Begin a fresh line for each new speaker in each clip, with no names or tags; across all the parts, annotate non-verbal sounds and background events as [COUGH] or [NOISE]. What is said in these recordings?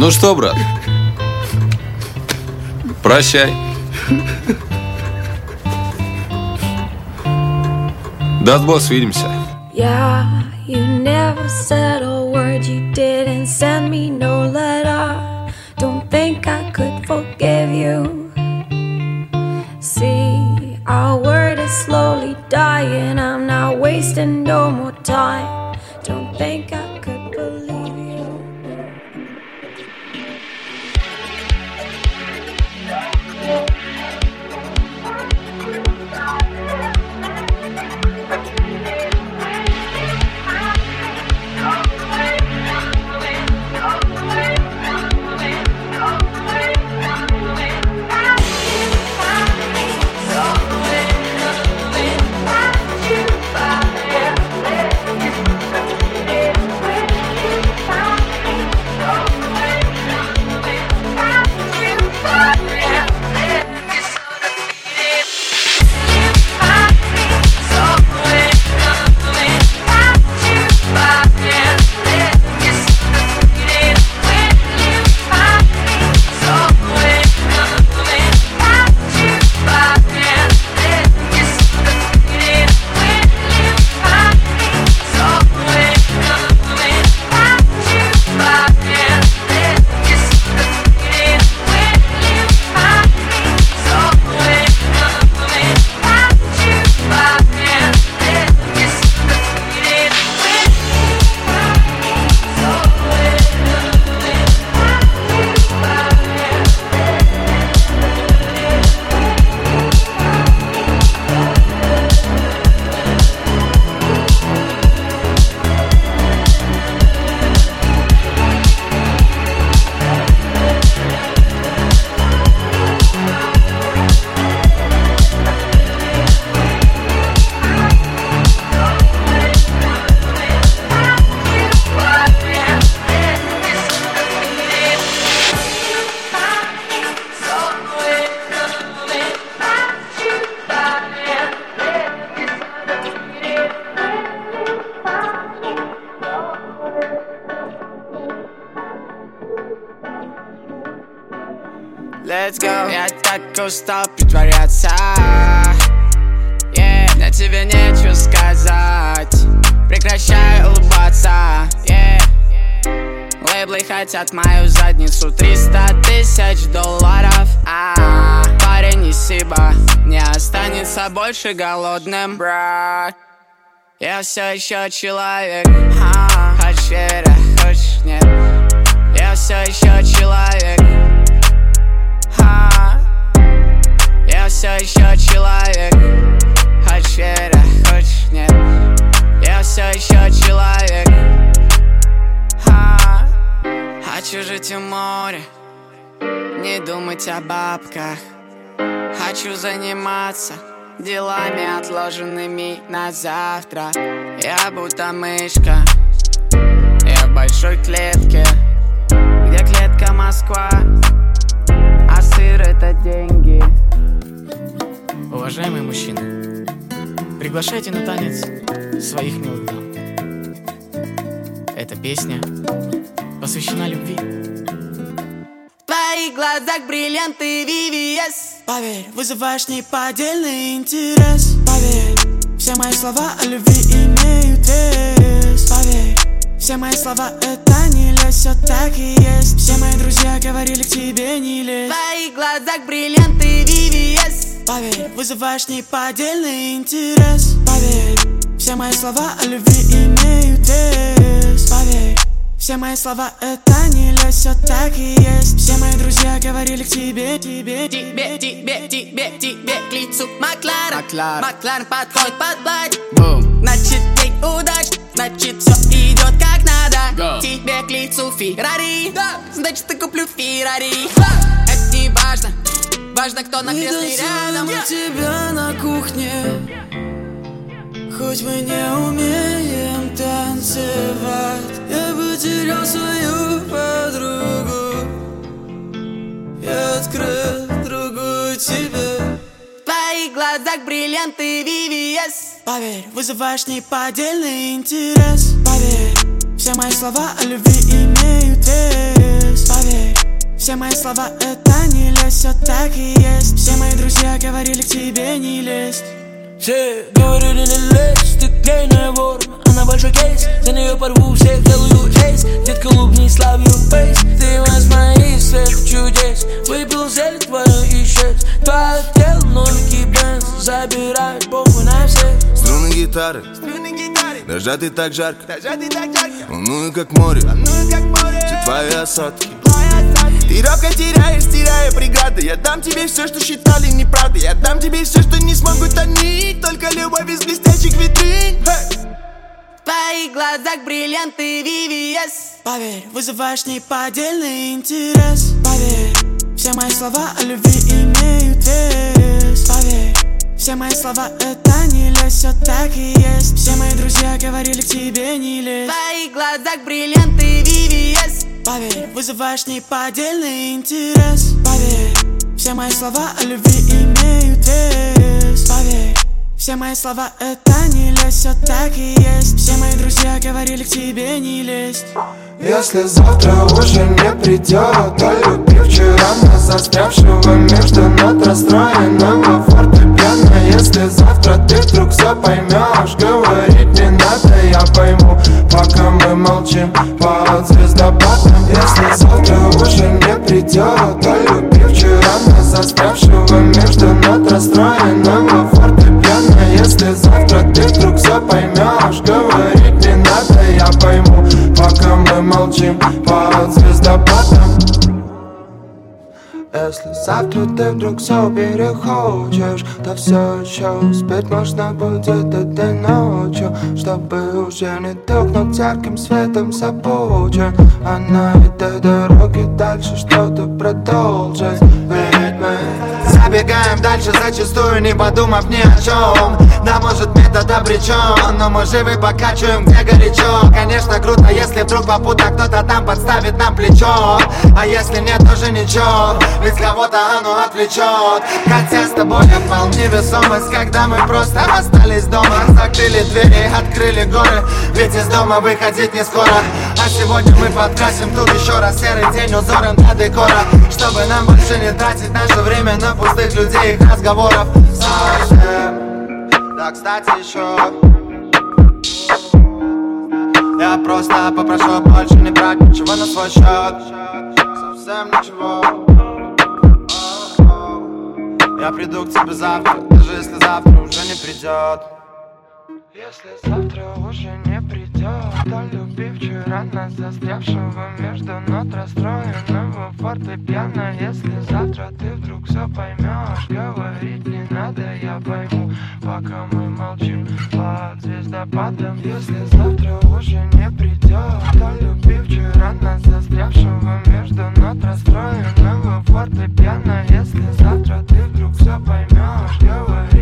Ну что, брат? Прощай. Да, босс, увидимся.
Yeah, you never said a word, you didn't send me no letter. Don't think I could forgive you. See, our word is slowly dying, I'm not wasting no more time.
Больше голодным, брат Я все еще человек. А, Хочешь веря, хочешь нет? Я все еще человек. А, Я все еще человек. Хочешь веря, хочешь нет? Я все еще человек. А, Хочу жить у моря Не думать о бабках. Хочу заниматься Делами, отложенными на завтра. Я будто мышка Я в большой клетке. Где клетка Москва? А сыр это деньги.
Уважаемые мужчины, приглашайте на танец своих милых дам. Эта песня посвящена любви.
В твоих глазах бриллианты VVS
Поверь, вызываешь неподдельный интерес. Поверь, все мои слова о любви имеют вес. Поверь, все мои слова это не лезь, все так и есть. Все мои друзья говорили к тебе не
В
лезь.
Твоих глазах бриллианты VVS
Поверь, вызываешь неподдельный интерес. Поверь, все мои слова о любви имеют вес. Поверь, все мои слова это не лезь, все так и есть. Все мои друзья говорили к тебе, тебе,
Тебе, тебе, тебе, тебе к лицу. Макларен
Макларен.
Макларен подходит под платье
Бум!
Значит, ей удачно Значит, все идет как надо.
Go.
Тебе к лицу Феррари. Значит, я куплю Феррари. Это не важно. Важно, кто на кресле рядом.
у тебя на кухне. Хоть мы не умеем танцевать потерял свою подругу. Я открыл другую тебе.
В твоих глазах бриллианты VVS
Поверь, вызываешь неподдельный интерес. Поверь, все мои слова о любви имеют вес. Поверь, Все мои слова это не лезь, все так и есть. Все мои друзья говорили к тебе не лезть
все говорили не лезь, ты гейная ворма Она большой кейс, за нее порву всех, делаю эйс. Детка улыбнись, love your face. Ты из моих всех чудес. Выпил зелень твою исчез Твое тело, новенький бенз Забирает похуй на всех.
Струны гитары, Дожатый так жарко, волную как море, все твои осадки. Ты робко теряешь, теряя преграды. Я дам тебе все, что считали неправдой. Я дам тебе все, что не смогут они. Только любовь из блестящих витрин.
В твоих глазах бриллианты VVS
Поверь, вызываешь неподдельный интерес. Поверь, все мои слова о любви имеют вес все мои слова это не лезь, все так и есть. Все мои друзья говорили к тебе не лезь.
В твоих глазах бриллианты VVS
Поверь, вызываешь неподдельный интерес. Поверь, все мои слова о любви имеют вес. Поверь, все мои слова это не лезь, все так и есть. Все мои друзья говорили к тебе не лезть
если завтра уже не придет То люби вчера нас застрявшего между нот расстроенного фортепиано Если завтра ты вдруг все поймешь Говорить не надо, я пойму. Пока мы молчим под звездопадом Если завтра уже не придет То люби вчера нас застрявшего между нот расстроенного фортепиано. Если завтра ты вдруг все поймешь Говорить не надо, я пойму. Пока мы молчим под звездопадом если завтра ты вдруг все перехочешь То все еще успеть можно будет этой ночью Чтобы уже не тухнуть ярким светом запучен А на этой дороге дальше что-то продолжить. Ведь мы забегаем дальше зачастую не подумав ни о чем Да может метод обречен, но мы живы покачиваем где горячо. Конечно круто, если вдруг попутно кто-то там подставит нам плечо. А если нет, тоже ничего, ведь кого-то оно отвлечет Хотя с тобой я пал невесомость, когда мы просто остались дома. Закрыли двери, открыли горы, ведь из дома выходить не скоро Сегодня мы подкрасим тут еще раз серый день узором для декора Чтобы нам больше не тратить наше время на пустых людей и разговоров. Совсем, да кстати еще. Я просто попрошу больше не брать ничего на свой счет. Совсем ничего. Я приду к тебе завтра, даже если завтра уже не придет если завтра уже не придет, то люби вчера нас застрявшего между нот расстроенного фортепиано Если завтра ты вдруг все поймешь, говорить не надо, я пойму Пока мы молчим под звездопадом. Если завтра уже не придет, то люби вчера нас застрявшего между нот расстроенного фортепиано Если завтра ты вдруг все поймешь, говорить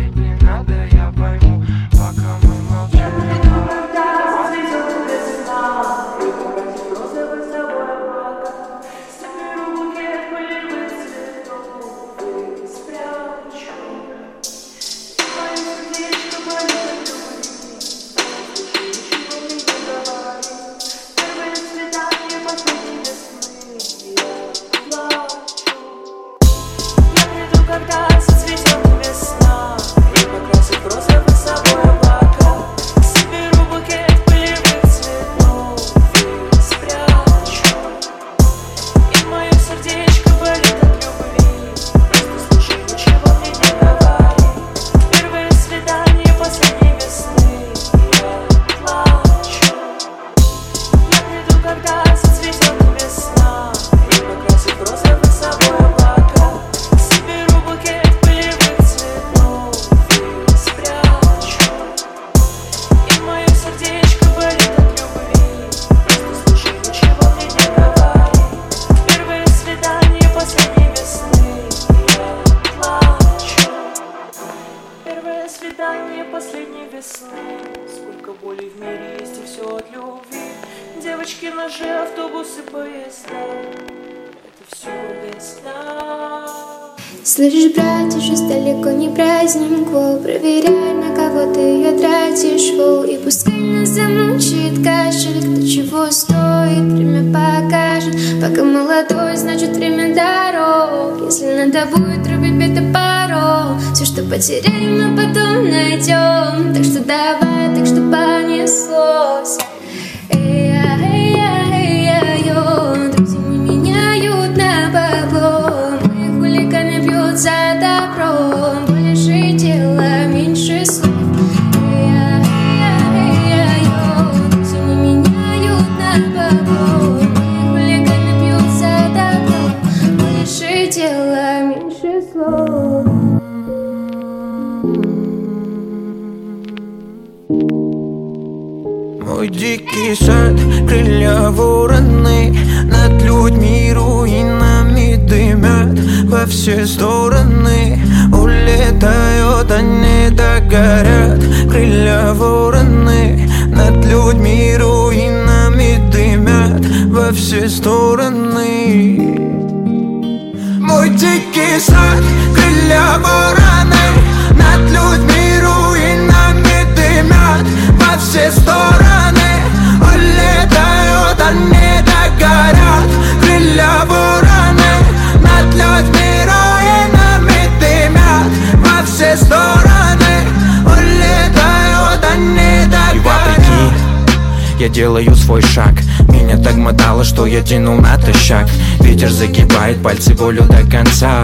Ветер загибает пальцы волю до конца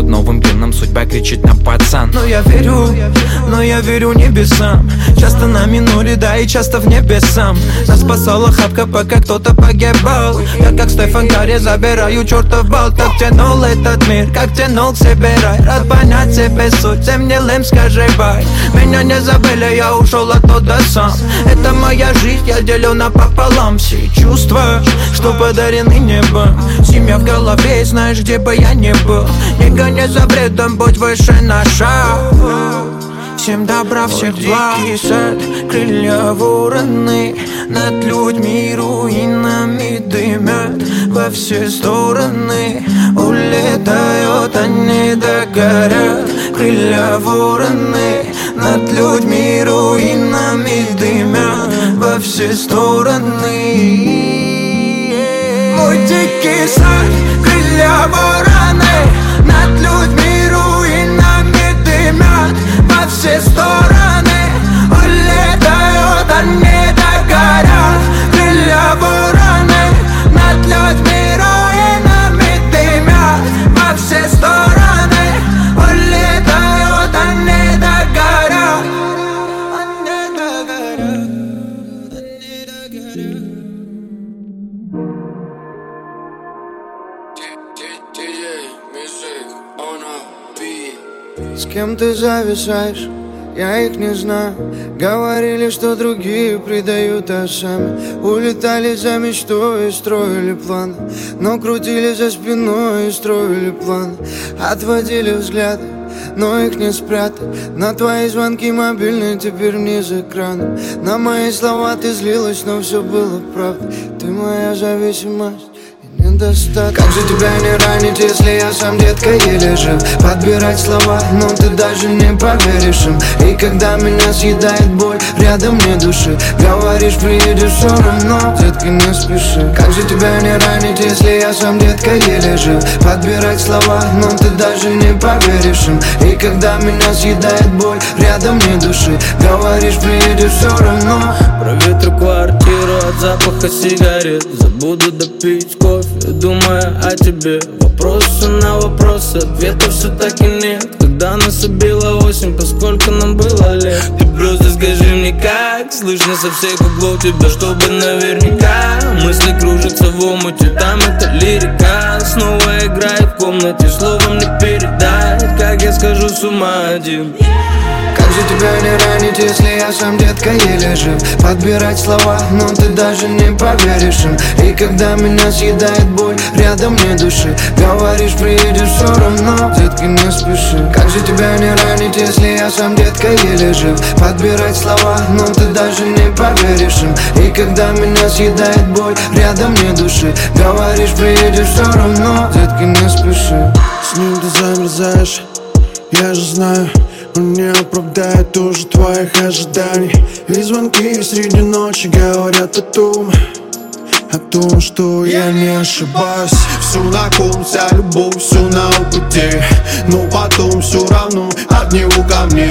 Бьет новым геном, судьба кричит на пацан.
Но я верю, но я верю небесам. Часто на миноре, да и часто в небесам. Нас спасала хапка, пока кто-то погибал. Я как Стефан Карри забираю чертов бал. Так тянул этот мир, как тянул к себе рай Рад понять себе суть, всем гнилым скажи бай. Меня не забыли, я ушел оттуда сам. Это моя жизнь, я делю напополам Все чувства, что подарены небом. Семья в голове, знаешь, где бы я ни был. Не гони за бредом, будь выше на шаг Всем добра, всех благ Дикий сад, крылья вороны Над людьми руинами дымят Во все стороны. Улетают, они догорят Крылья вороны Над людьми руинами дымят Во все стороны. Мой дикий сад, крылья вороны все стороны улетают, они догорят. Крылья ты зависаешь? Я их не знаю. Говорили, что другие предают, а сами Улетали за мечтой и строили планы. Но крутили за спиной и строили планы. Отводили взгляды но их не спрятать. На твои звонки мобильные теперь вниз экрана На мои слова ты злилась, но все было правда Ты моя зависимость недостаток Как же тебя не ранить, если я сам, детка, еле жив? Подбирать слова, но ты даже не поверишь им. И когда меня съедает боль, рядом не души. Говоришь, приедешь все равно, детка, не спеши. Как же тебя не ранить, если я сам, детка, еле жив? Подбирать слова, но ты даже не поверишь им. И когда меня съедает боль, рядом не души. Говоришь, приедешь все равно.
Проветрю квартиру от запаха сигарет. Забуду допить кофе, думая о тебе. Вопросы на вопросы, ответов все так и нет. Когда нас убила осень, поскольку нам было лет? Ты просто скажи мне как, слышно со всех углов тебя Чтобы наверняка мысли кружатся в омуте. Там это лирика, снова играет в комнате. Словом не передать, как я скажу с ума один
Как же тебя не ранить, если я сам, детка, еле жив. Подбирать слова, но ты даже не поверишь им. И когда меня съедает боль, рядом не души Говоришь, приедешь все равно, детка, не спеши. Как же тебя не ранить, если я сам, детка, еле жив? Подбирать слова, но ты даже не поверишь им. И когда меня съедает боль, рядом не души Говоришь, приедешь все равно, детка, не спеши.
С ним ты замерзаешь, я же знаю
Он не оправдает уже твоих ожиданий. И звонки среди ночи говорят о том о том, что я не ошибаюсь.
Всю на ком, вся любовь, все на пути Но потом все равно от него ко мне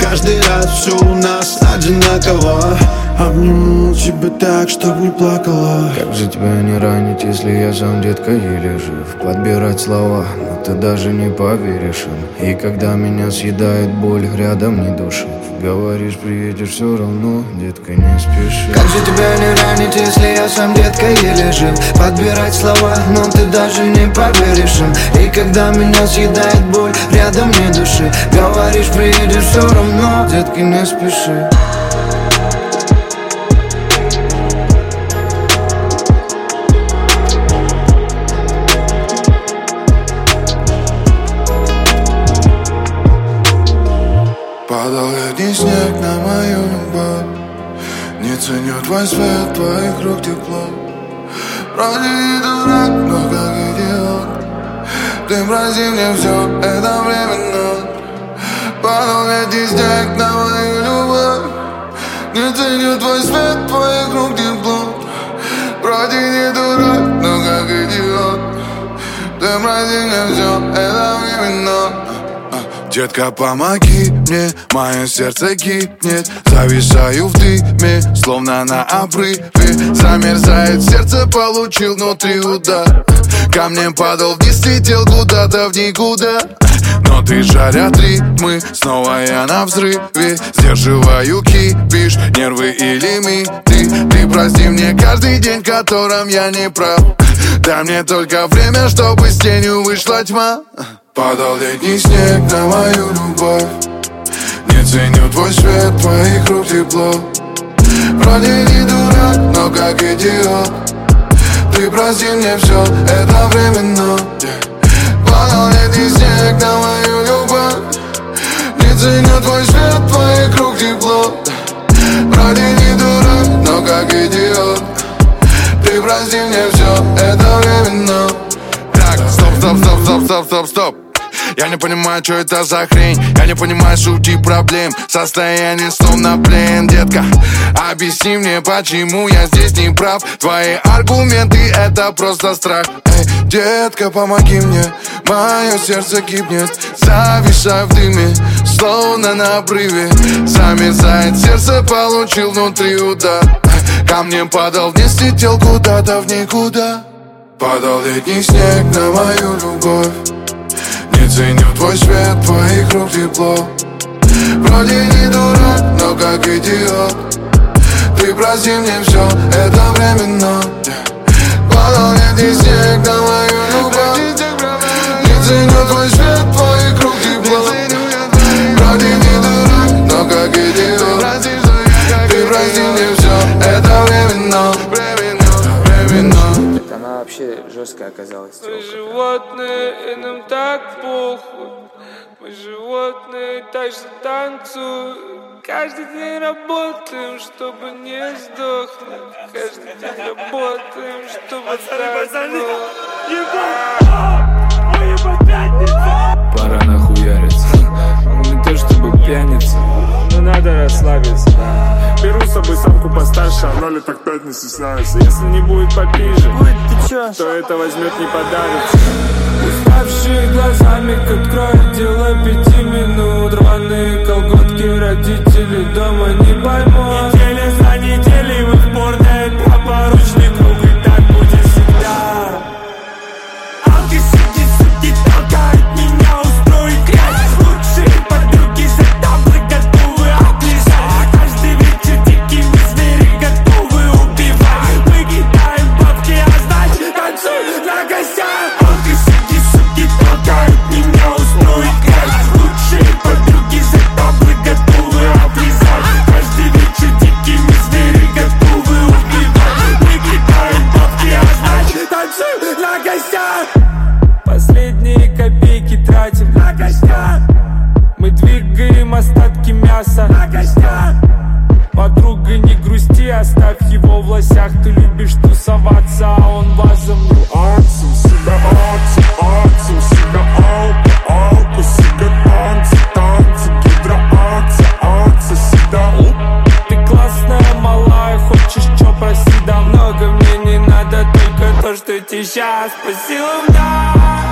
Каждый раз все у нас одинаково
Обниму тебя так, чтоб не плакала.
Как же тебя не ранить, если я сам детка еле жив? Подбирать слова, но ты даже не поверишь им. И когда меня съедает боль, рядом не души. Говоришь, приедешь все равно, детка, не спеши.
Как же тебя не ранить, если я сам детка еле жив? Подбирать слова, но ты даже не поверишь им. И когда меня съедает боль, рядом не души. Говоришь, приедешь все равно, детка, не спеши
Падал летний снег на мою любовь Не ценю твой свет, твоих рук тепло. Вроде не дурак, но как идиот. Ты прости мне все, это временно. Падал летний снег на мою любовь. Не ценю твой свет, твоих рук тепло. Вроде не дурак, но как идиот. Ты прости мне все, это временно Детка, помоги мне, мое сердце гибнет. Зависаю в дыме, словно на обрыве. Замерзает сердце, получил внутри удар. Камнем падал вниз, летел куда-то в никуда. Но ты жарят ритмы, снова я на взрыве. Сдерживаю кипиш, нервы и лимиты Ты прости мне каждый день, которым я не прав. Дай мне только время, чтобы с тенью вышла тьма Падал летний снег на мою любовь. Не ценю твой свет, твоих рук тепло. Вроде не дурак, но как идиот. Ты прости мне все, это временно. Падал летний снег на мою любовь. Не ценю твой свет, твоих рук тепло. Вроде не дурак, но как идиот. Ты прости мне все, это временно. Так, стоп, стоп, стоп, стоп, стоп, стоп, стоп я не понимаю, что это за хрень. Я не понимаю сути проблем. Состояние словно плен, детка. Объясни мне, почему я здесь не прав? Твои аргументы это просто страх. Эй, детка, помоги мне. Мое сердце гибнет. Зависаю в дыме Словно на обрыве. Замерзает сердце, получил внутри удар. Камнем падал вниз, летел куда-то в никуда. Падал летний снег на мою любовь ценю твой свет, твоих рук тепло. Вроде не дурак, но как идиот. Ты прости мне все, это временно. Падал летний снег на мою любовь Не ценю твой свет, твоих рук тепло
вообще жесткая оказалась.
Мы животные, и нам так похуй. Мы животные, так же танцуем. Каждый день работаем, чтобы не сдохнуть. Каждый день работаем, чтобы
Пора нахуяриться. [LAUGHS] Не то чтобы пьяница, но надо расслабиться Беру с собой самку постарше, она лет так пять не стесняется Если не будет попиже, то это возьмет не подарится Уставшие глазами к откроет дело пяти минут. Рваные колготки родители дома не поймут оставь его в лосях. Ты любишь тусоваться, а он вазом Нюансом, сука, аксом, аксом, сука, алку, алка Сука, танцы, танцы,
гидроакция, акция, всегда Ты классная, малая, хочешь чё, проси Да много мне не надо, только то, что тебе сейчас по силам, да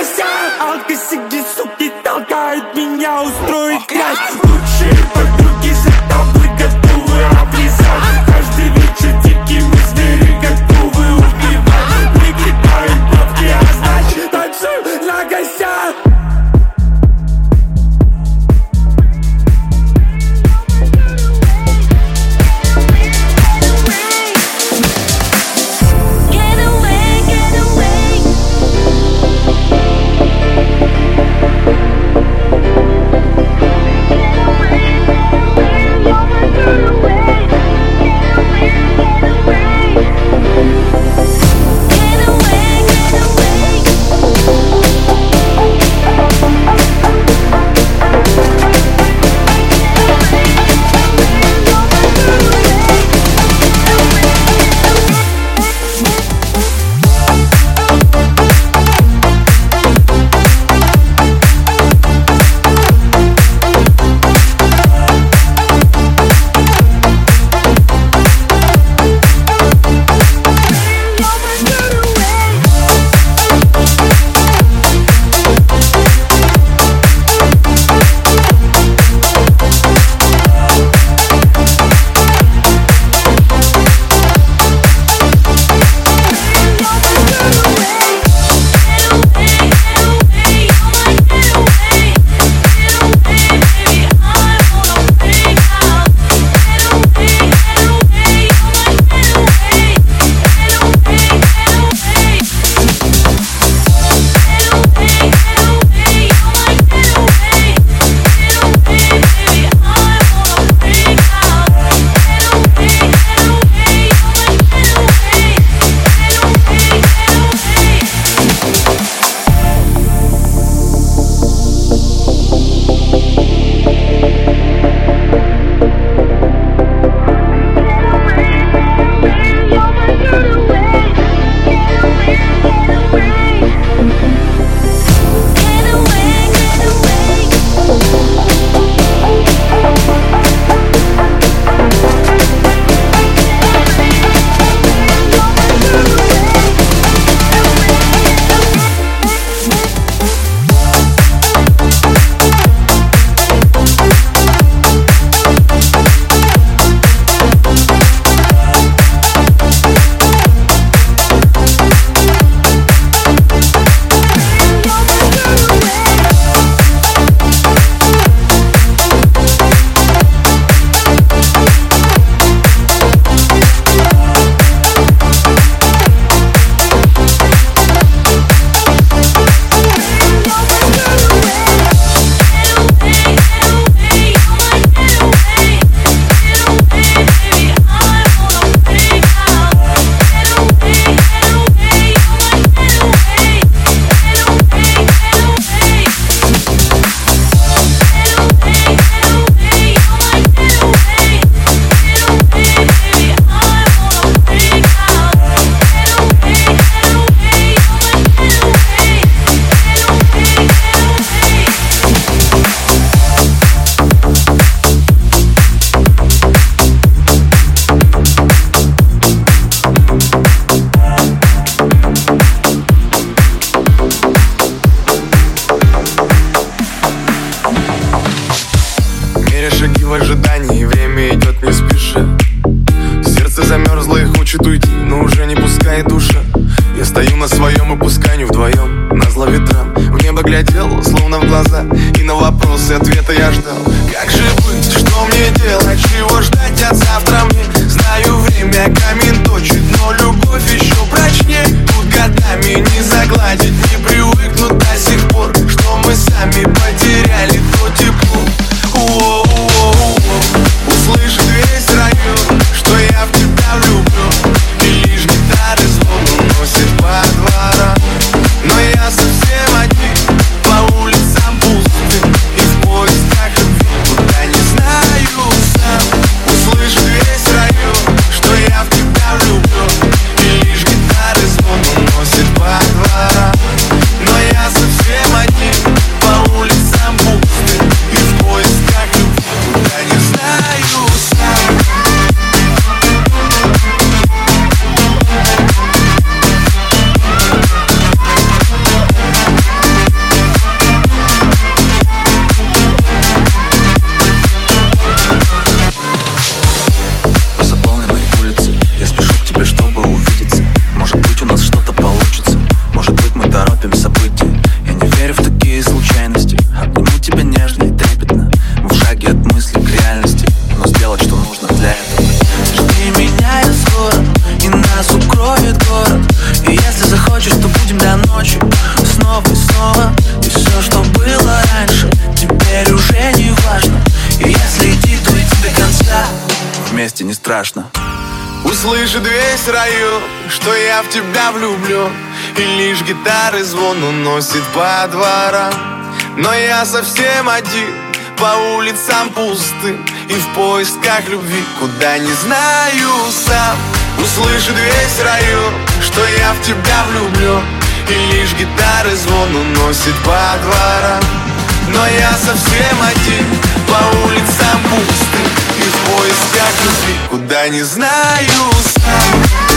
танцуем на гостях Алки, суки, суки, толкают меня устроить грязь Лучшие звон уносит по дворам. Но я совсем один по улицам пусты. И в поисках любви, куда не знаю сам. Услышит весь район, что я в тебя влюблен И лишь гитары звон уносит по дворам. Но я совсем один по улицам пусты. И в поисках любви, куда не знаю сам.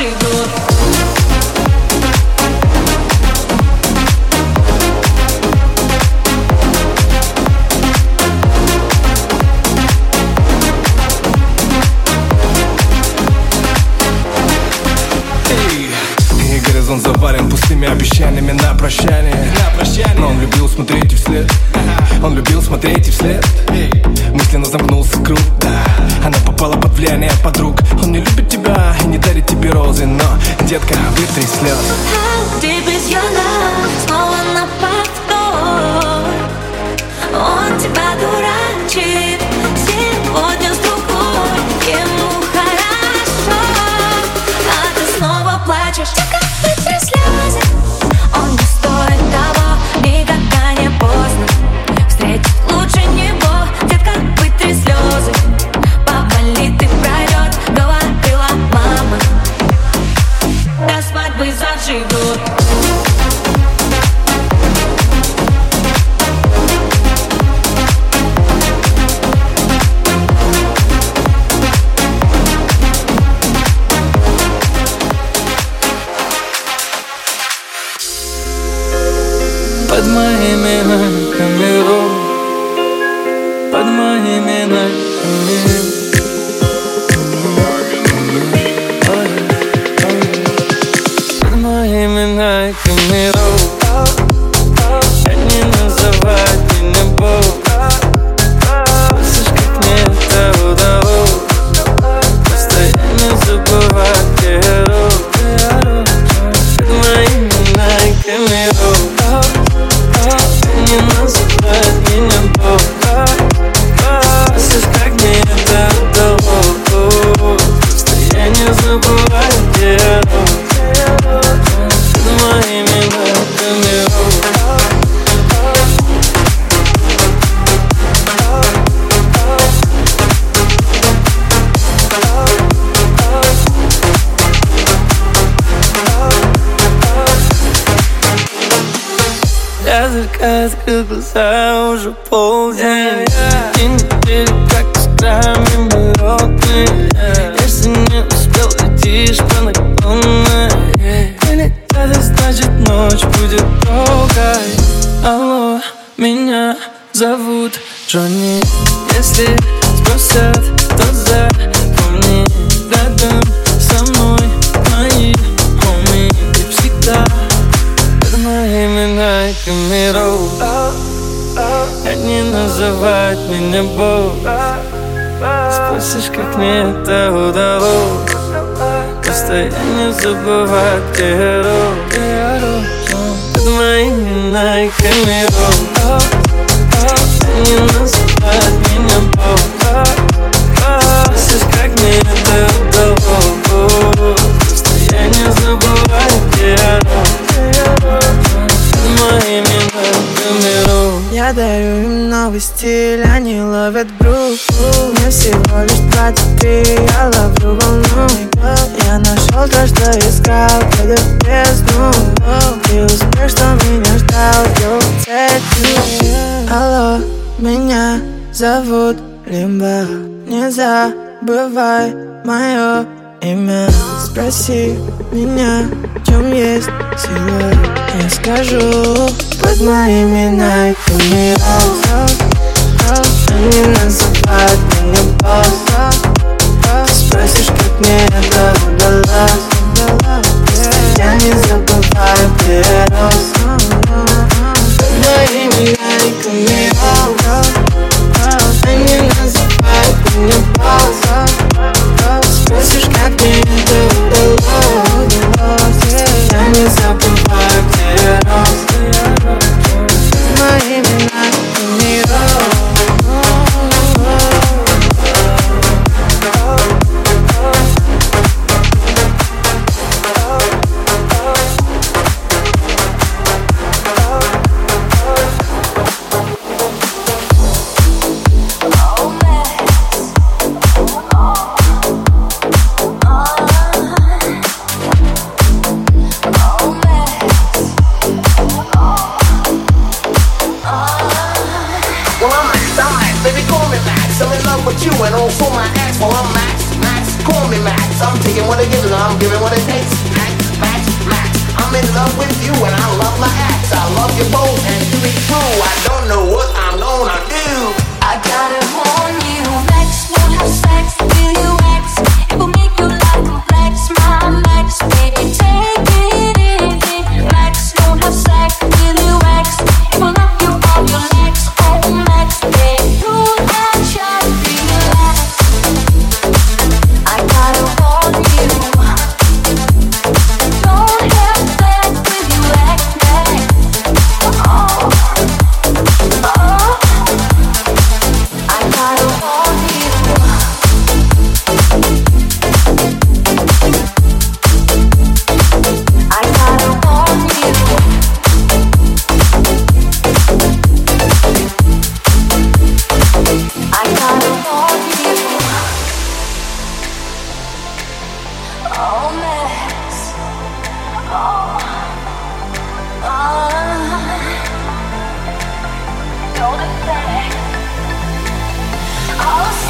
she good? Рос Под моими ногами ров Не
называет меня Бог Слышишь, как мне это удалось не забываю, где я Ногами
Я дарю им новый стиль, они ловят грув Мне всего лишь 23, я ловлю волну. Я нашел то, что искал, глядя в бездну И успех, что меня ждал, сделал Алло, меня зовут Лимба. Не забывай мое имя Спроси меня, в чем есть сила. Я скажу под моими найками Они называют меня босс Ты спросишь, как мне это удалось? Я не забываю, где я рос. Под моими найками Они называют меня босс Спросишь, как мне это удалось Я не забываю, где я рос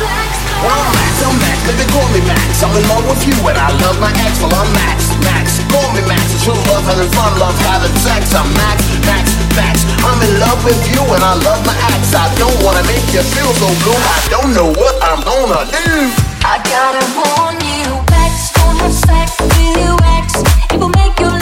Max, I'm Max, baby, call me Max. I'm in love with you and I love my ex. Well, I'm Max, Max, call me Max. It's true love, having fun, love, having sex. I'm Max, Max, Max. I'm in love with you and I love my ex. I don't wanna make you feel so blue. I don't know what I'm gonna do.
I gotta warn you, won't have sex with you ex. It will make your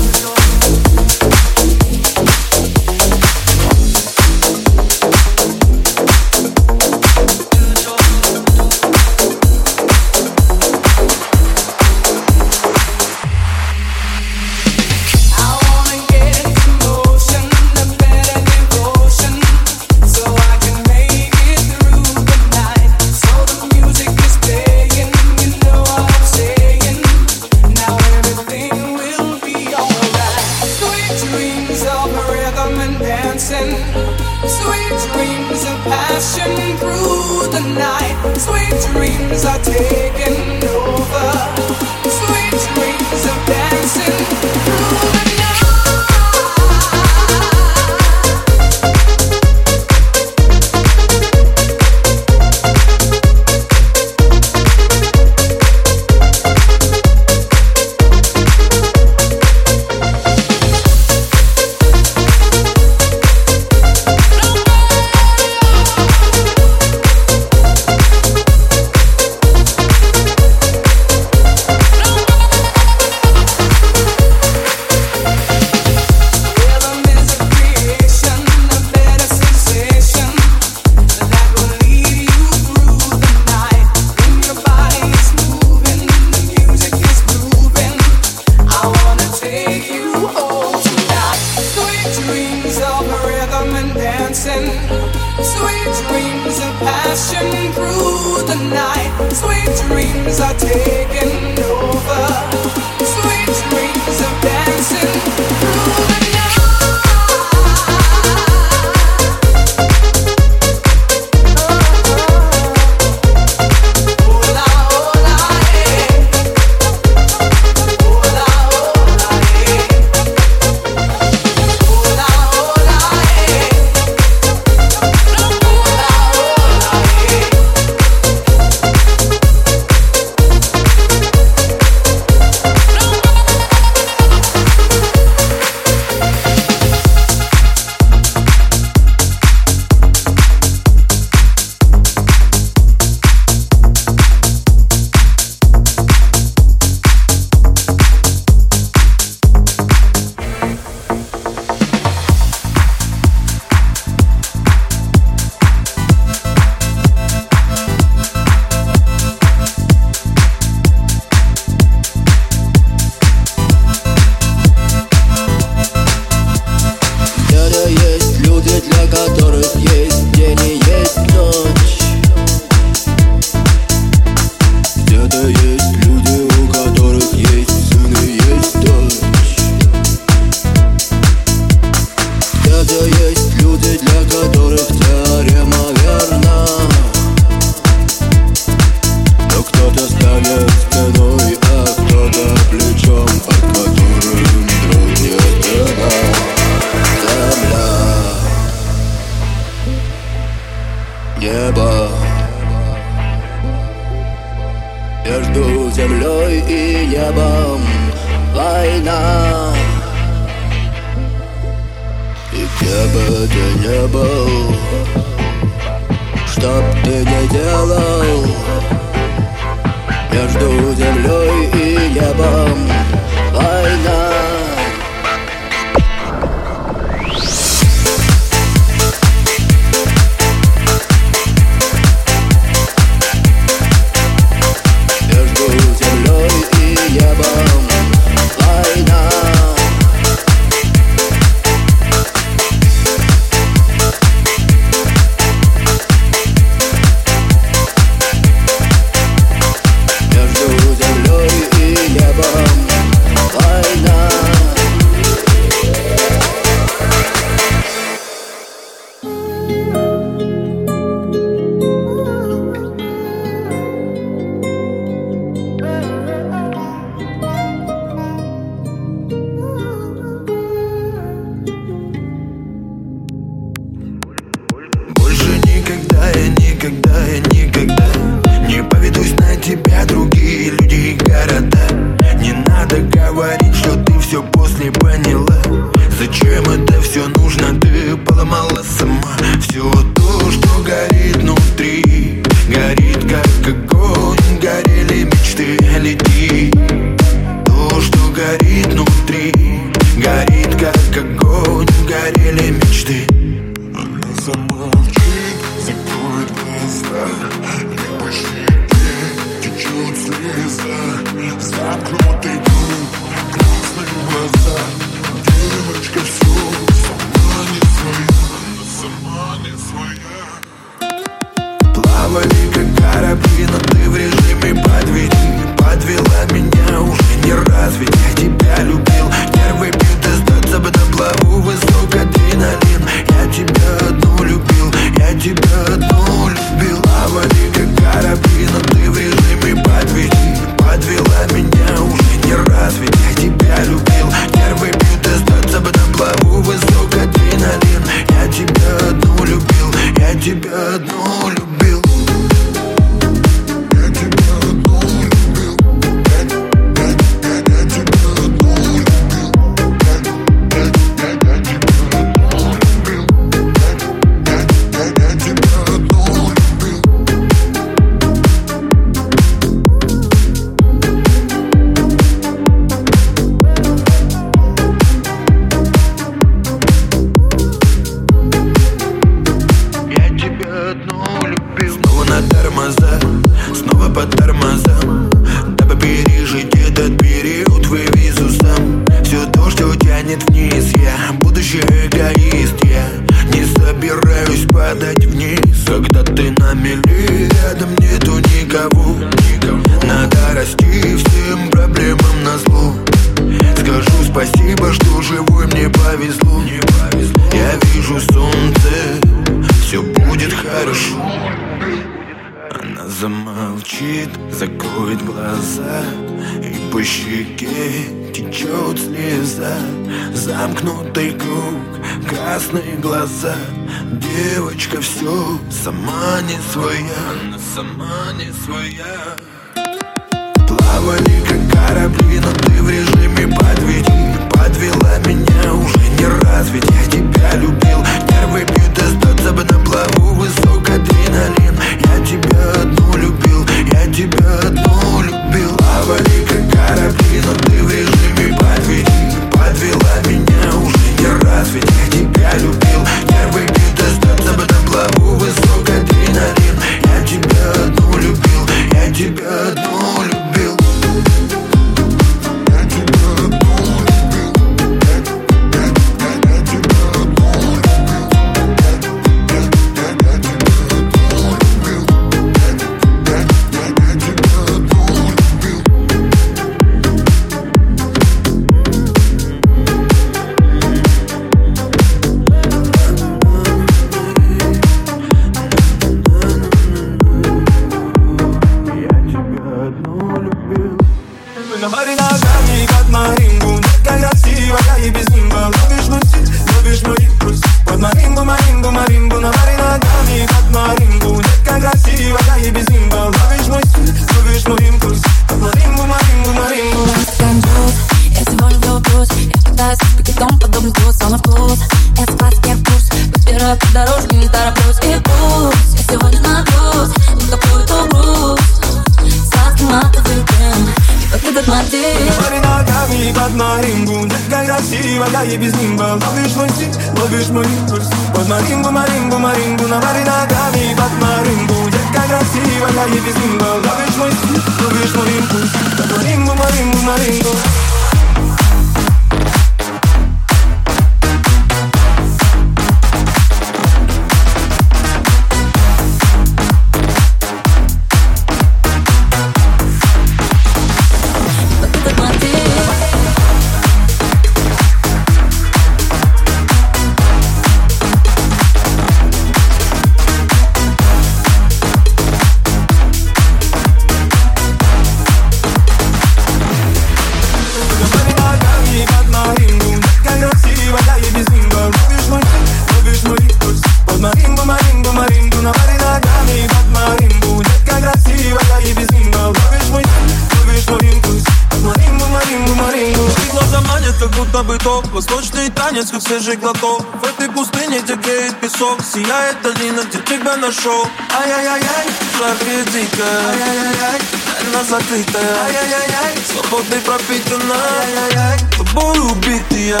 на
шоу Ай-яй-яй-яй, проходи-ка Ай-яй-яй-яй, она закрытая Ай-яй-яй-яй, свободной пропитана Ай-яй-яй, тобой
убитая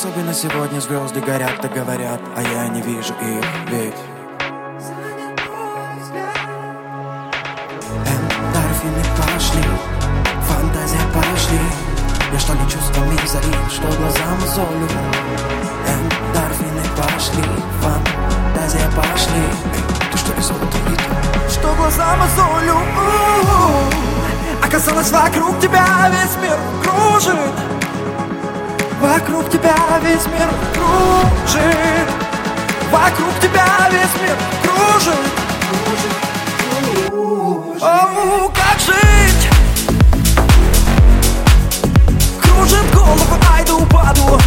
Особенно сегодня звезды горят, да говорят, а я не вижу их, ведь Эндорфины пошли, фантазия пошли. Я что ли чувствами залит, что глазам золю? Эндорфины пошли, фантазия пошли. Эй, что, из золота видел? Что глазам золю? Оказалось вокруг тебя весь мир. Вокруг тебя весь мир кружит Вокруг тебя весь мир кружит, кружит. О, как жить? Кружит голову, айду упаду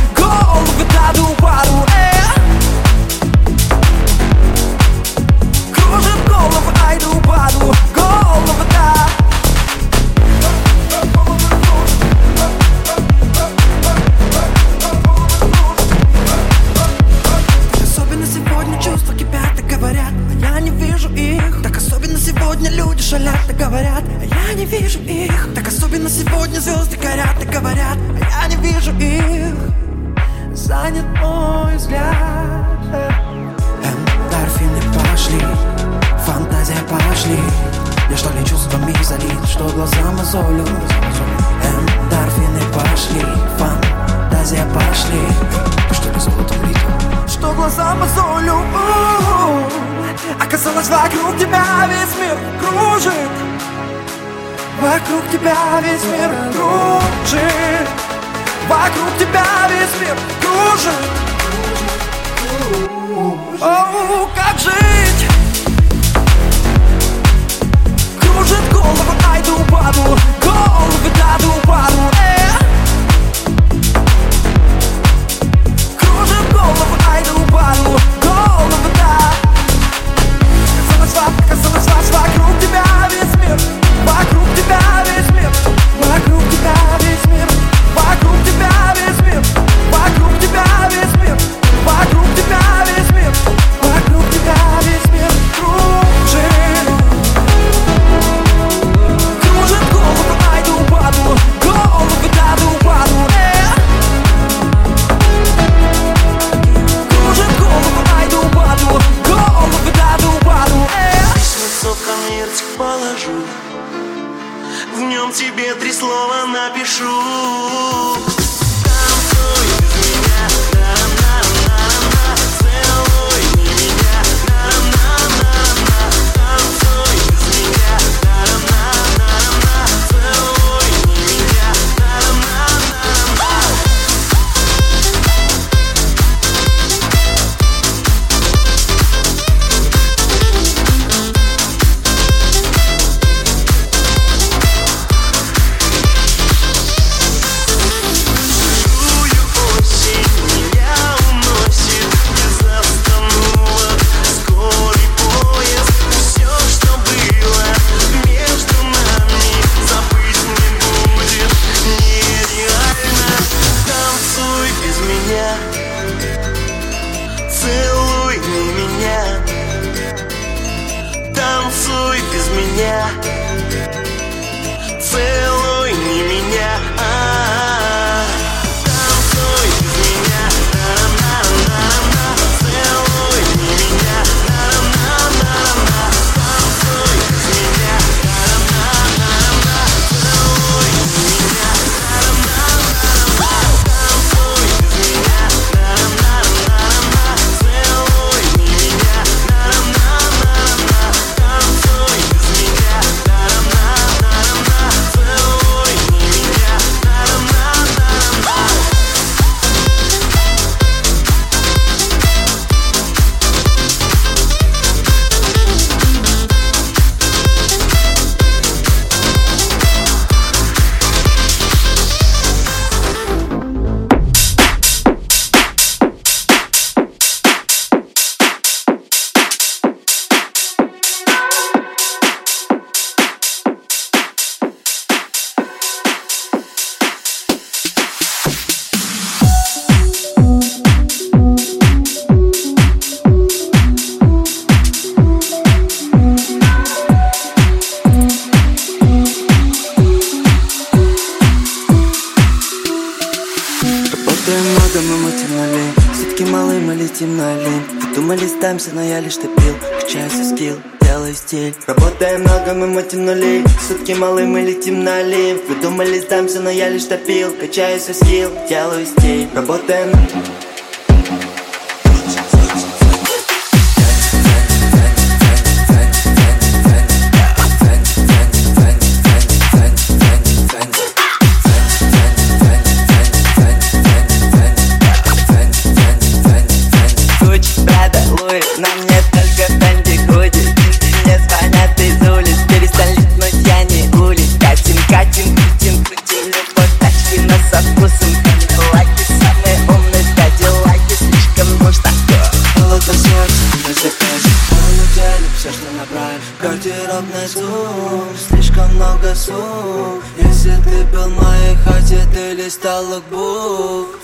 летим на лень Думали, сдаемся, но я лишь топил Качаю свой скилл, делаю стиль. Работаем много, мы мутим нулей Сутки малые, мы летим на лень Вы думали, сдамся, но я лишь топил Качаю свой скилл, делаю стиль. Работаем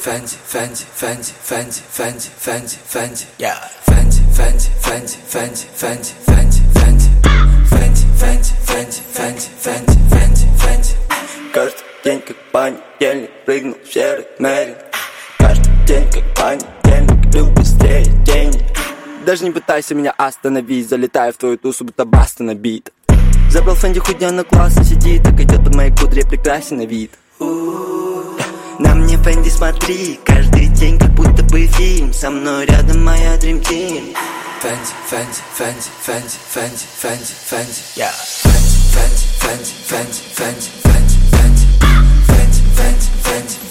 Фэнди, Фэнди, Фэнди, Фэнди, Фэнди, Фэнди, Фэнди Yeah Фэнди, Фэнди, Фэнди, Фэнди, Фэнди, Фэнди, Фэнди Фэнди, Фэнди, Фэнди, Фэнди, Фэнди, Фэнди, Фэнди Каждый день как понедельник Прыгнул в серый мерин Каждый день как понедельник Бил быстрее денег даже не пытайся меня остановить Залетаю в твою тусу, будто баста набит Забрал Фэнди худня на классно сидит Так идет под моей кудре прекрасен на вид на Фэнди смотри Каждый день как будто бы фильм Со мной рядом моя Dream Team Фэнди, Фэнди, Фэнди, Фэнди, Фэнди, Фэнди, Фэнди Фэнди, Фэнди, Фэнди, Фэнди, Фэнди, Фэнди Фэнди, Фэнди, Фэнди, Фэнди, Фэнди,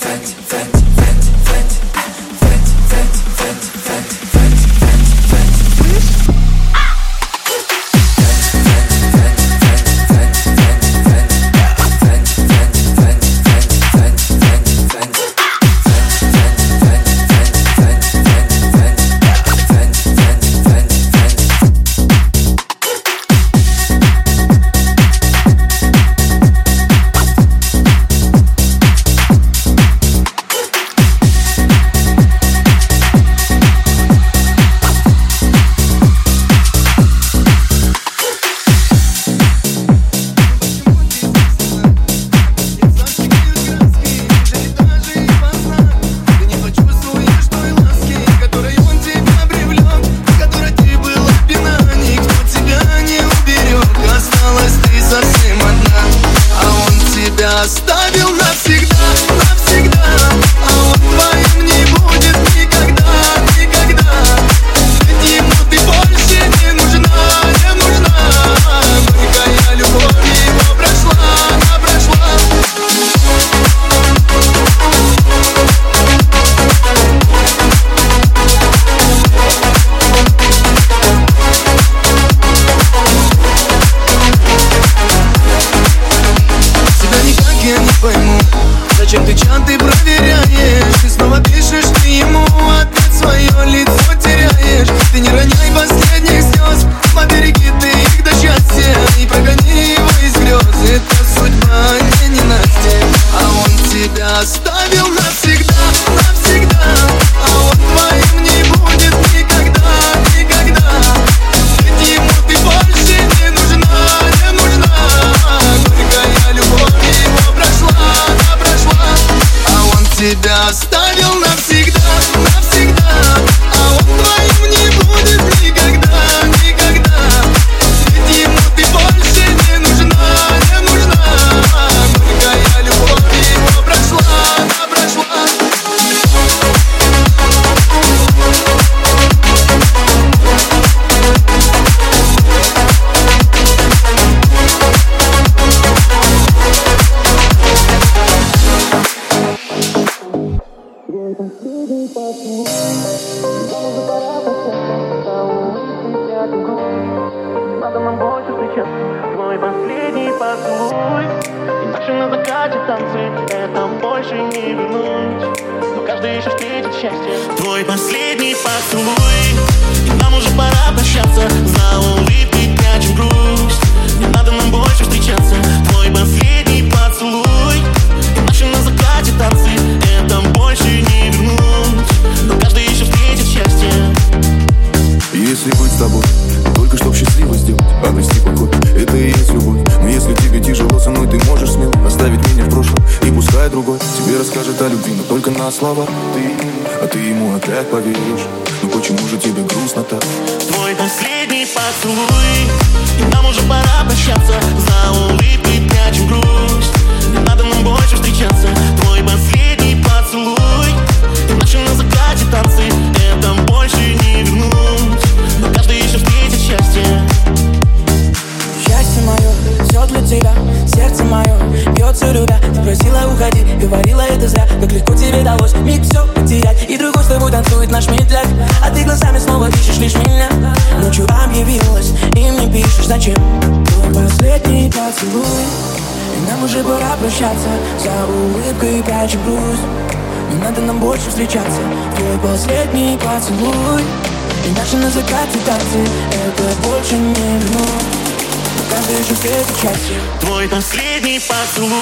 можем встретить счастье
Твой последний поцелуй.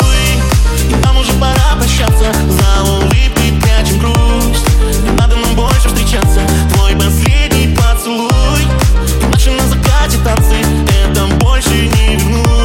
И нам уже пора прощаться. За улыбкой прячем грусть. Не надо нам больше встречаться. Твой последний поцелуй. Наши на закате танцы. Это больше не вернуть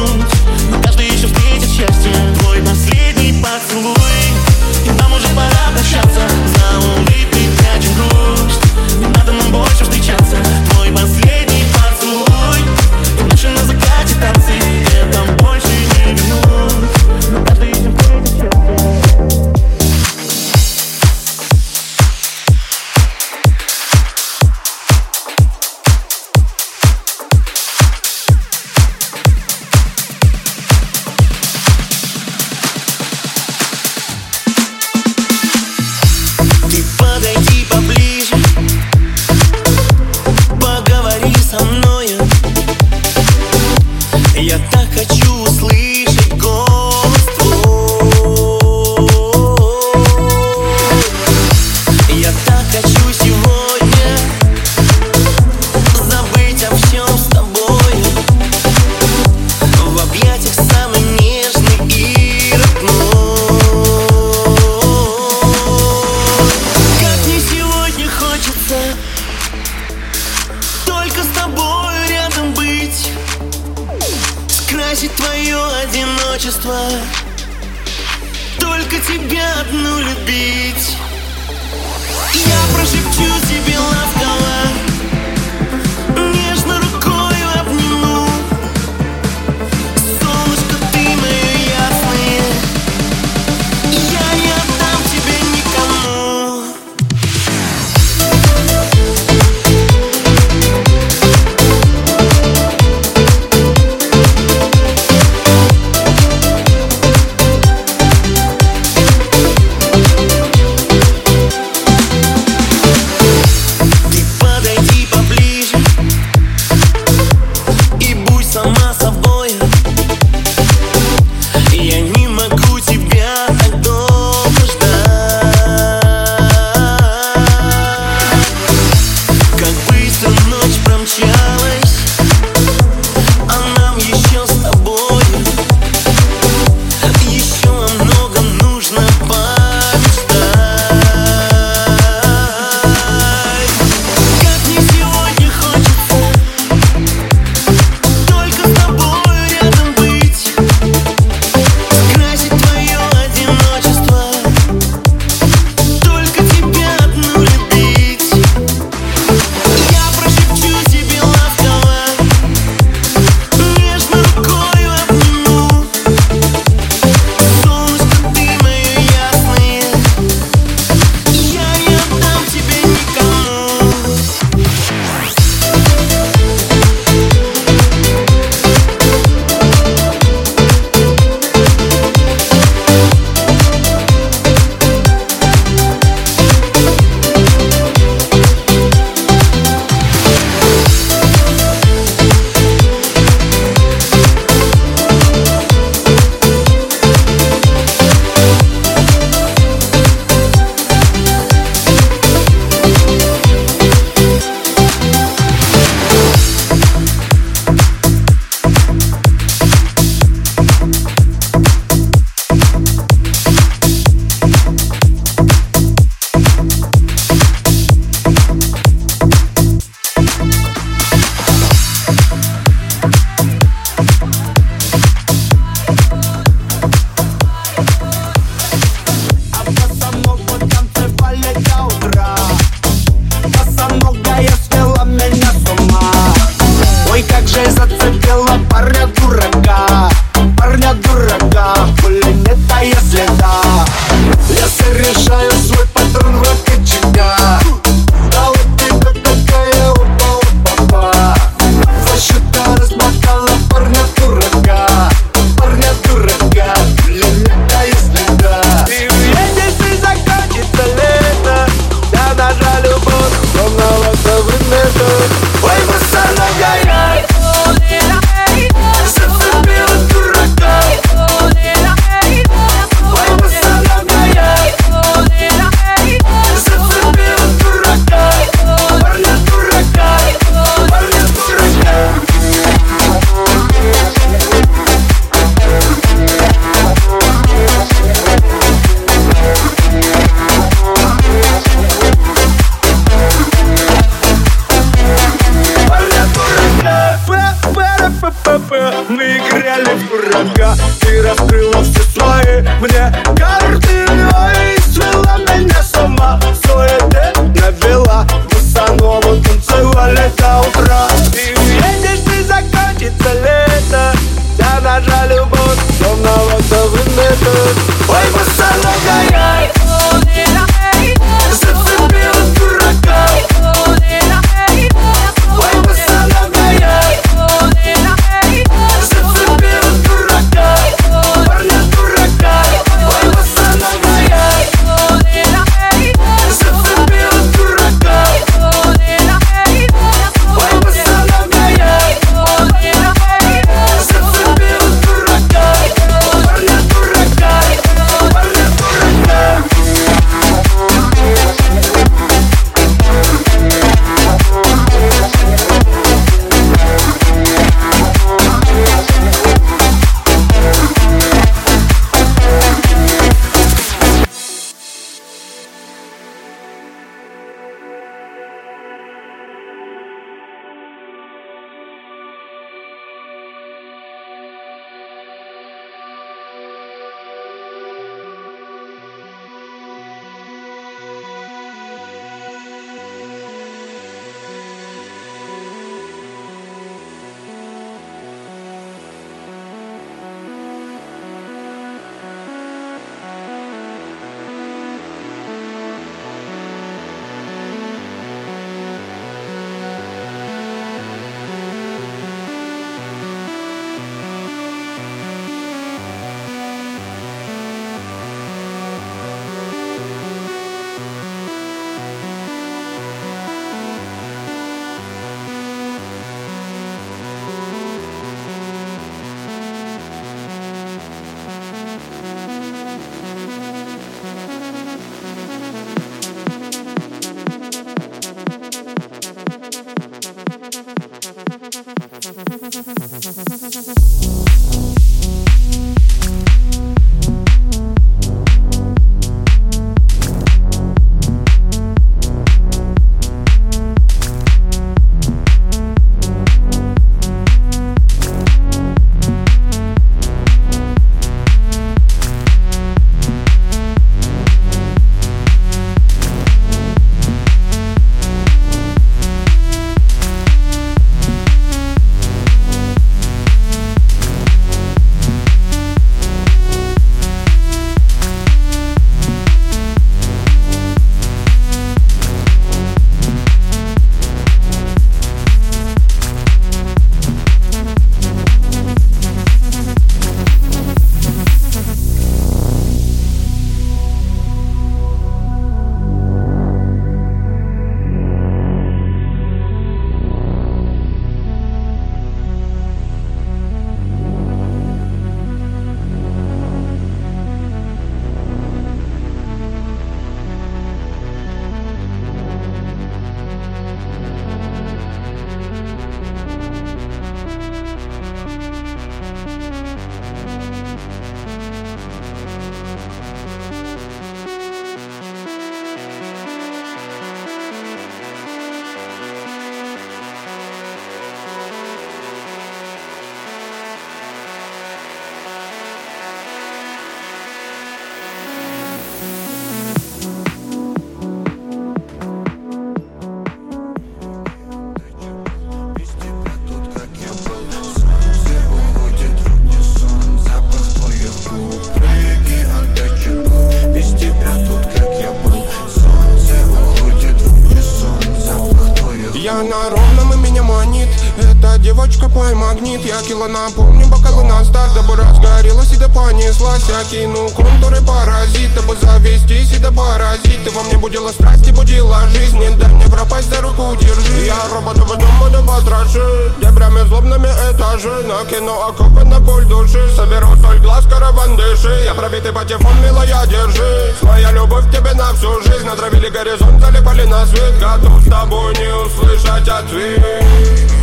магнит Я кило напомню, бокалы на старт Дабы разгорелась и да понеслась Я кину контуры паразит Дабы завестись и да паразит Ты во мне будила страсть и будила жизнь Не дай мне пропасть, за руку держи. Я робот, в дом буду потрошить Дебрями злобными этажи Накину окопы на пуль души Соберу соль глаз, караван дыши Я пробитый патефон, милая, держи. Своя любовь тебе на всю жизнь. Натравили горизонт, залипали на свет. Готов с тобой не услышать ответ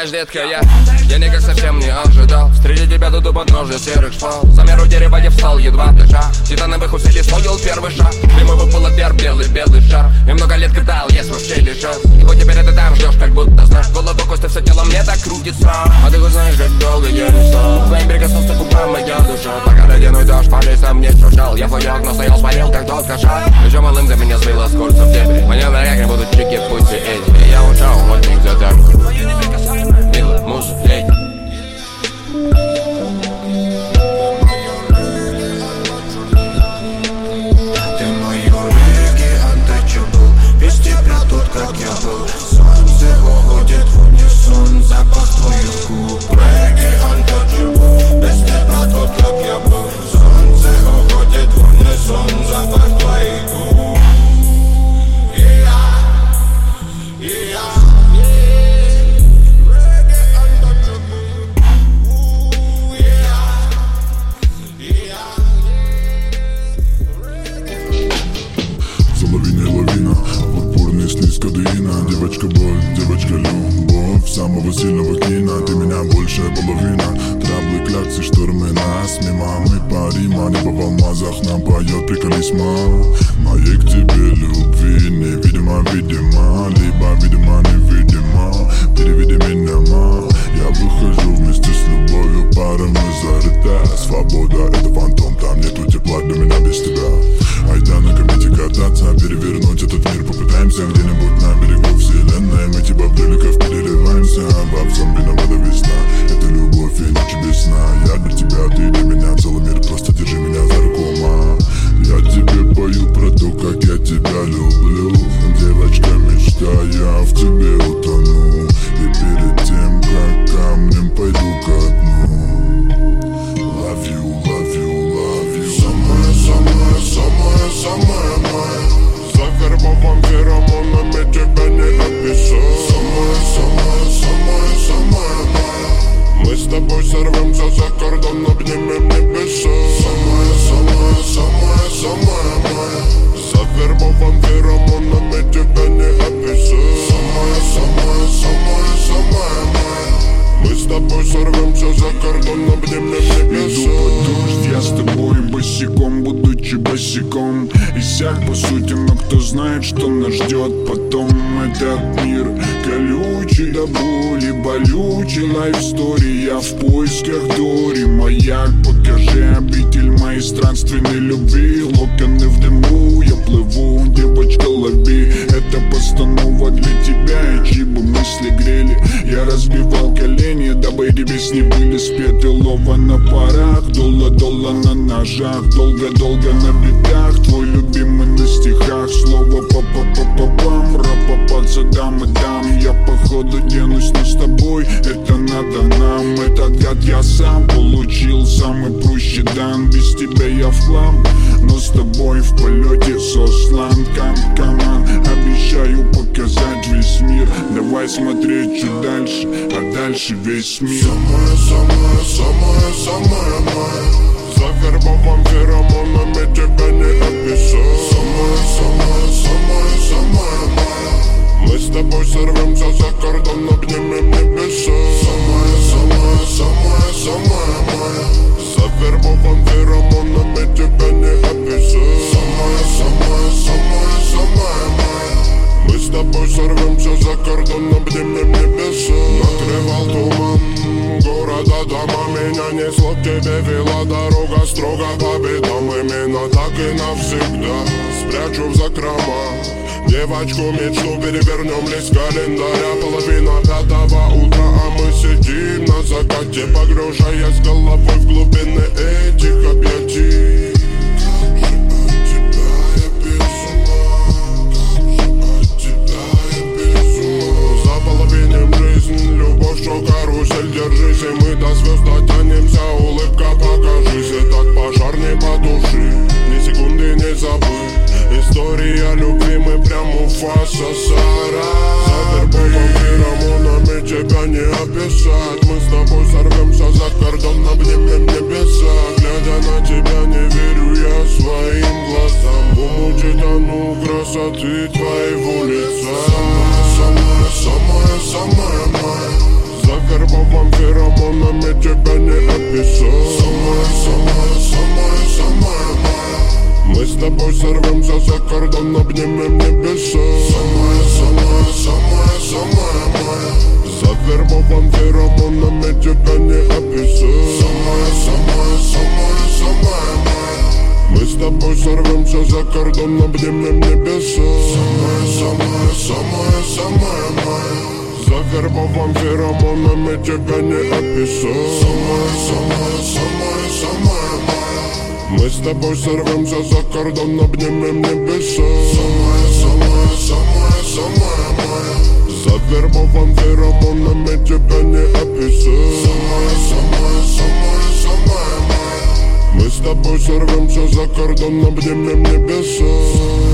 знаешь, детка, я Я никак совсем не ожидал Встретить тебя тут у подножия серых шпал За меру дерева я встал, едва дыша Титановых усилий стоил первый шаг Мимо выпал отвер, белый, белый шар И много лет гадал, есть вообще ли шанс И вот теперь ты там ждешь, как будто знаешь Голову кости, все тело мне так крутится А ты хоть знаешь, как долго я не стал Твоим прикоснулся губам моя душа Пока ледяной дождь по лесам не шуршал Я твое окно стоял, смотрел, как тот кошак Еще малым за меня сбила с курса в дебри Мне на будут чики, эти И я ушел, вот нигде так Милая муза,
половина Траблы, кляксы, штормы нас Мимо мы парим, а небо в алмазах Нам поет приколисма Моей к тебе любви Невидимо, видимо Либо видимо, невидимо Переведи меня, ма Я выхожу вместе с любовью Парами зарыта Свобода это фантом Там нету тепла для меня без тебя Айда на комете кататься Перевернуть этот мир попытаемся Где-нибудь на берегу вселенной Мы типа бреликов переливаемся Во всем виновата и ночи без сна. Я для тебя, ты для меня Целый мир просто
описать Мы с тобой сорвемся за кордон, обнимем небеса.
Глядя на тебя, не верю я своим глазам. В умуте тону красоты твоего лица. Самая, самая, самая моя За вербовым феромонами тебя не описать Самая, самая, самая, самая моя мы с тобой сорвемся за кордон, обнимем небеса. Самая, самая, самая, самая Завербован феромонами тебя не описать Самая, самая, самая, самая моя Мы с тобой сорвемся за кордон, обнимем небеса Самая, самая, самая, самая моя Завербован феромонами тебя не описать Самая, самая, самая, самая моя мы с тобой сорвемся за кордон, обнимем небеса Самая, самая, моя Завербован феромонами тебя не описать Самая, самая, самая, самая моя Мы с тобой сорвемся за кордон, обнимем небеса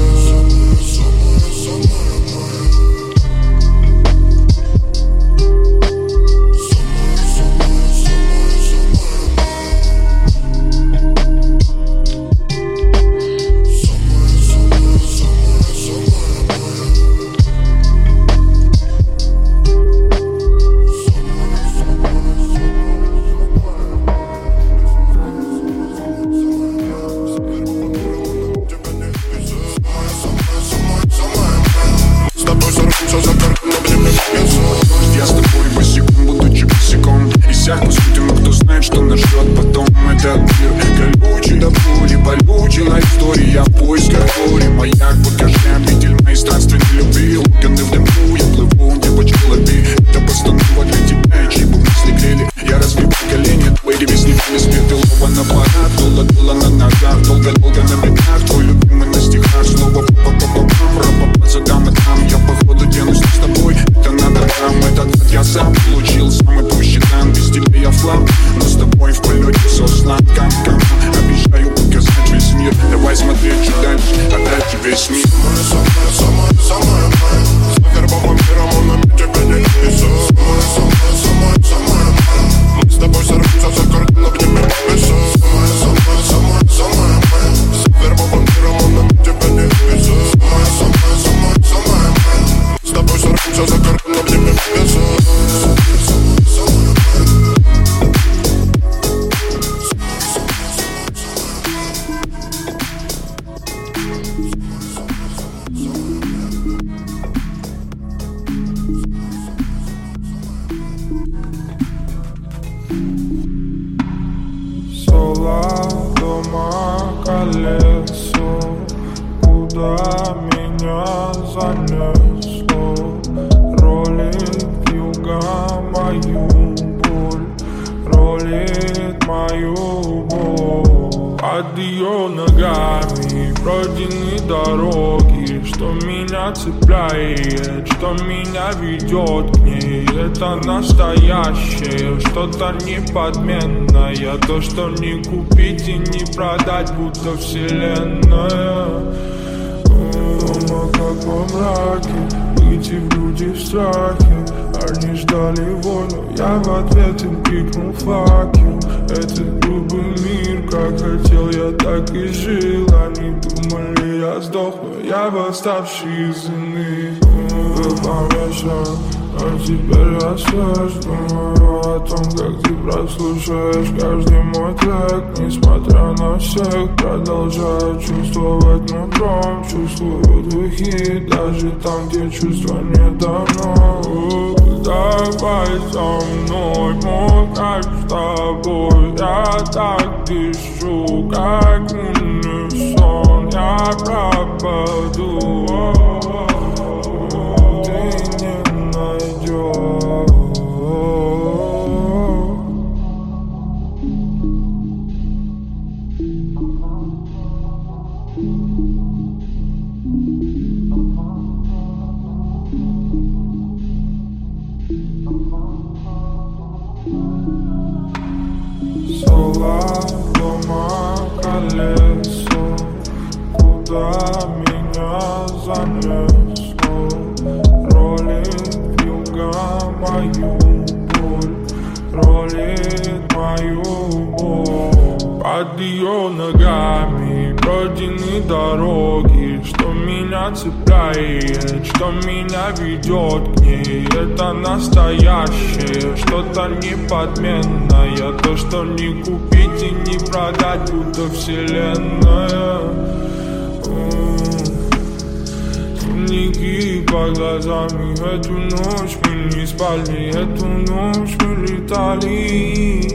Что
меня цепляет, что меня ведет к ней. Это настоящее, что-то неподменное. То, что не купить и не продать, будто вселенная. Дома как во мраке, выйти в люди в страхе. Они ждали войну, я в ответ им крикнул you Этот грубый мир, как хотел я, так и жил. Они думали, я сдохну, я восставший из иных. Был но теперь я свеж Думаю о том, как ты прослушаешь каждый мой трек Несмотря на всех, продолжаю чувствовать нутром. Чувствую духи, даже там, где чувства не давно Давай со мной, мой кайф с тобой. Я так дышу, как умный сон Я пропаду. Ты ее ногами Пройдены дороги. Что меня цепляет Что меня ведет к ней Это настоящее Что-то неподменное. То, что не купить и не продать Будто вселенная. Синяки по глазам И Эту ночь мы не спали Эту ночь мы летали